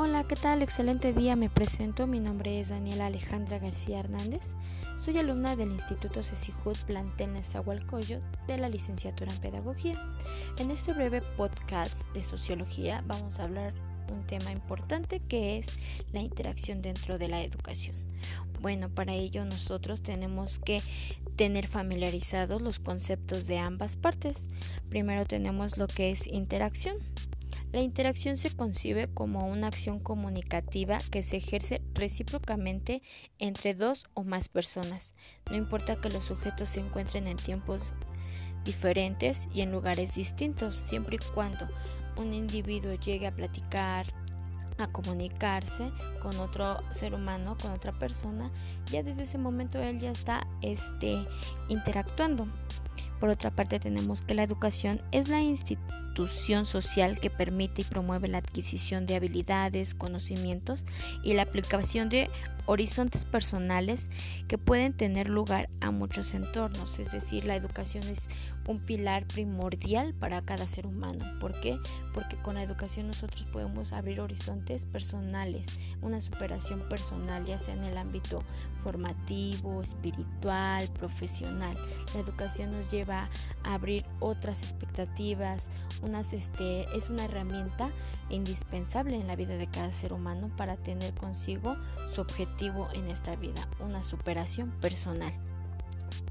Hola, ¿qué tal? Excelente día. Me presento. Mi nombre es Daniela Alejandra García Hernández. Soy alumna del Instituto Cecihut Plantel Nezahualcóyotl de la licenciatura en Pedagogía. En este breve podcast de Sociología vamos a hablar un tema importante que es la interacción dentro de la educación. Bueno, para ello nosotros tenemos que tener familiarizados los conceptos de ambas partes. Primero tenemos lo que es interacción. La interacción se concibe como una acción comunicativa que se ejerce recíprocamente entre dos o más personas. No importa que los sujetos se encuentren en tiempos diferentes y en lugares distintos, siempre y cuando un individuo llegue a platicar, a comunicarse con otro ser humano, con otra persona, ya desde ese momento él ya está este, interactuando. Por otra parte, tenemos que la educación es la institución social que permite y promueve la adquisición de habilidades, conocimientos y la aplicación de horizontes personales que pueden tener lugar a muchos entornos. Es decir, la educación es un pilar primordial para cada ser humano. ¿Por qué? Porque con la educación nosotros podemos abrir horizontes personales, una superación personal, ya sea en el ámbito formativo, espiritual, profesional. La educación nos lleva a abrir otras expectativas, unas, este, es una herramienta indispensable en la vida de cada ser humano para tener consigo su objetivo en esta vida, una superación personal.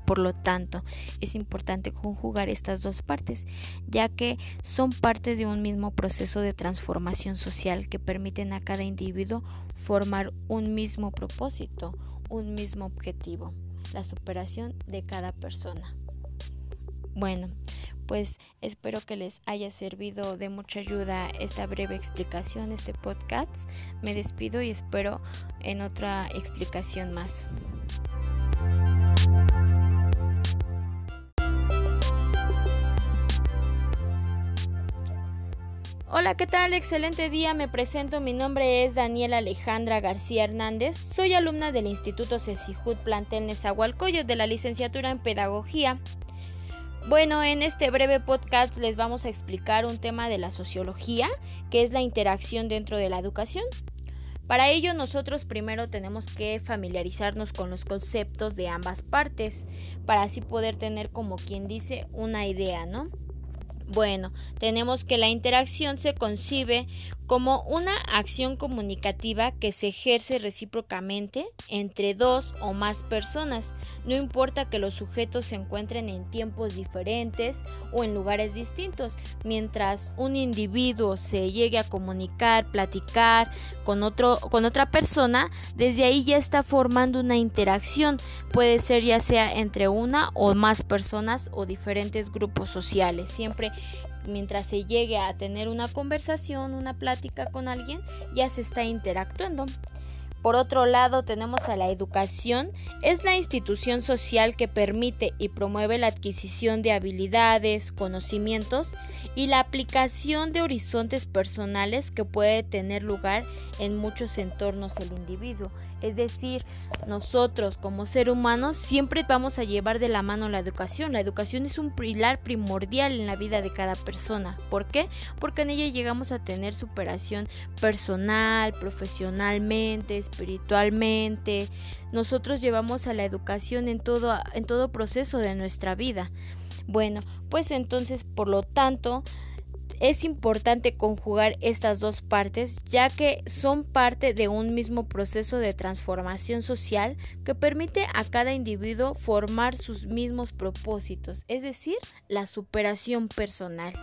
Por lo tanto, es importante conjugar estas dos partes, ya que son parte de un mismo proceso de transformación social que permiten a cada individuo formar un mismo propósito, un mismo objetivo, la superación de cada persona. Bueno, pues espero que les haya servido de mucha ayuda esta breve explicación, este podcast. Me despido y espero en otra explicación más. Hola, ¿qué tal? Excelente día. Me presento. Mi nombre es Daniela Alejandra García Hernández. Soy alumna del Instituto Cecihut Plantel Nezahualcóyotl de la licenciatura en Pedagogía. Bueno, en este breve podcast les vamos a explicar un tema de la sociología, que es la interacción dentro de la educación. Para ello nosotros primero tenemos que familiarizarnos con los conceptos de ambas partes, para así poder tener como quien dice una idea, ¿no? Bueno, tenemos que la interacción se concibe como una acción comunicativa que se ejerce recíprocamente entre dos o más personas, no importa que los sujetos se encuentren en tiempos diferentes o en lugares distintos, mientras un individuo se llegue a comunicar, platicar con, otro, con otra persona, desde ahí ya está formando una interacción, puede ser ya sea entre una o más personas o diferentes grupos sociales, siempre mientras se llegue a tener una conversación, una plática con alguien, ya se está interactuando. Por otro lado, tenemos a la educación. Es la institución social que permite y promueve la adquisición de habilidades, conocimientos y la aplicación de horizontes personales que puede tener lugar en muchos entornos del individuo. Es decir, nosotros como ser humanos siempre vamos a llevar de la mano la educación. La educación es un pilar primordial en la vida de cada persona. ¿Por qué? Porque en ella llegamos a tener superación personal, profesionalmente, espiritualmente. Nosotros llevamos a la educación en todo, en todo proceso de nuestra vida. Bueno, pues entonces, por lo tanto, es importante conjugar estas dos partes ya que son parte de un mismo proceso de transformación social que permite a cada individuo formar sus mismos propósitos, es decir, la superación personal.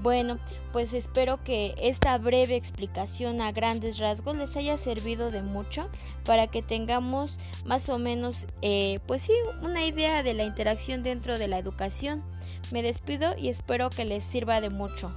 Bueno, pues espero que esta breve explicación a grandes rasgos les haya servido de mucho para que tengamos más o menos, eh, pues sí, una idea de la interacción dentro de la educación. Me despido y espero que les sirva de mucho.